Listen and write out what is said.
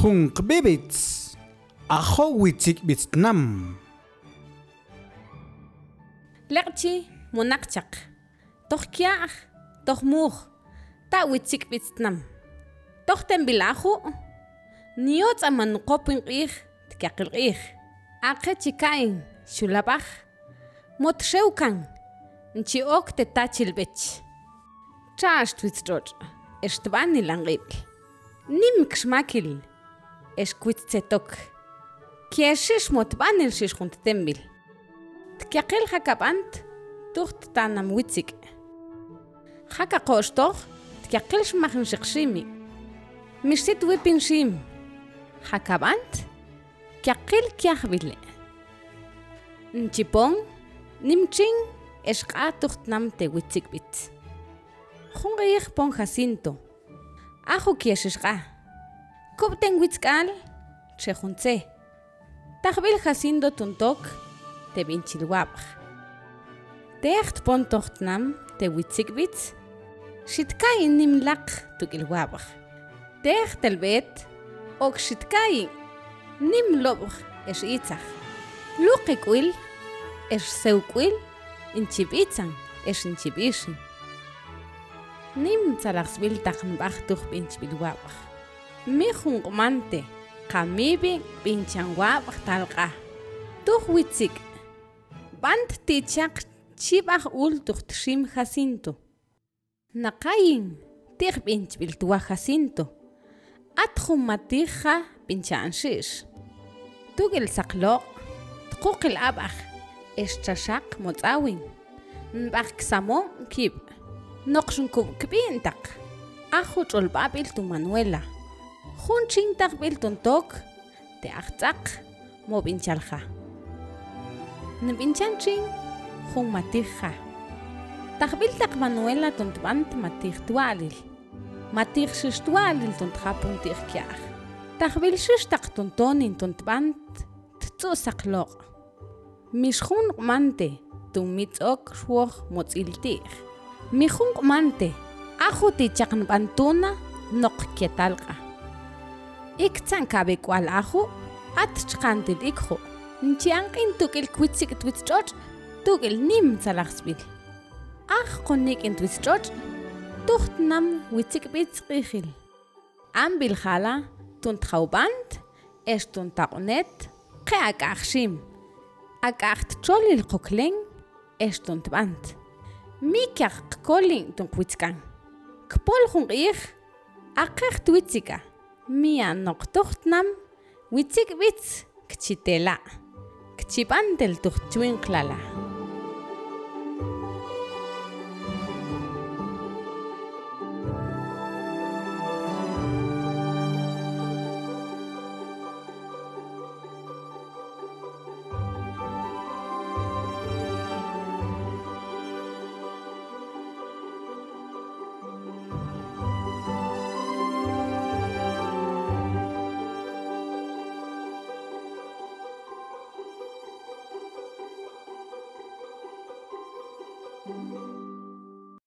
Hunk bibits. Ahowitik bitnam. Lekchi munakchak. Tohkiach. Tohmuh. Tawitik bitnam. Tohten bilahu. Niots amanukopin ih. Tkakil ih. Ake chikain. Shulabach. Motreukan. Nchiok te tachilbech. Chash twitstrot. Eshtbani nim Nimkshmakil. εσκουίτσε τόκ. Και εσύ μου ότι πάνε εσύσχουν τέμπιλ. Τι ακέλ χακα πάντ, τούχτ τα να μου. Χακα κόστοχ, τι ακέλ σου μάχνει σε ξύμι. Μισή του είπιν. Χακα πάντ, τι ακέλ κι αχβιλέ. Ντσιπών, νιμτσίν, εσκά τούχτ να μου τε ήτσικ πιτ. Χούγε πόν χασίντο. Άχου κι εσύ σκάχ. Kupten witzkal, chejunse. Tajbil Jacindo tuntok, te vinchilwap. Techt pontochtnam, te witzikbitz. Shitkain nimlak tukilwab. Techt elbet, ok shitkain. Nimlob es itzach. Lukikwil, es seukwil, inchibitzan, es inchibishin. Nim zalaxbil tachnbach tuch binchbilwabach. mi junq'mante qamipi b'inchawab' talq'aj tuj witzik b'ant tichaq chib'aj uul tuqtxim jacinto. Naqayin tiq b'in chb'iltwaj jacinto. At jumatij qaj b'incha'anxix tuk'il saqlooq' tquq il ab'aj exchaxaq motz'awin. Nb'aj kisamoon tu Manuela. Jun chintaq bil tuntok. Te ajtz'aq mo binchalja. Nbinchanching jun matija. Tajbil taq Manuela tuntb'ant matij twalil. Matij xix twalil tuntjapun tij kyaj. Tajbil xix taq tuntonin tuntb'ant tzu saqloq. Mixjun q'mante tumitz'ok xuoj motz'iltij. Mijun q'mante ajo tichaqnb'antuna noq ketalqa. Iktzan kab'ek'wal ajo at chqantil ikjo. Nchianq'in tuk'il kwitzik twitzch'och' tuk'il nim tzalajsb'il. Aj qonik in twitzch'och' tucht nam witzikb'itz q'ijil. Ambil jala tuntjawb'ant ex tuntaq'onet qe ak'ajxim. Ak'ajtcholil qoklen ex tuntb'ant. Mikaq qkolin tunqwitzkan. Kpol jun q'ij aqej twitzika. mianok tujtnam witzik witz kichitela kichipan tel tujtwin klala.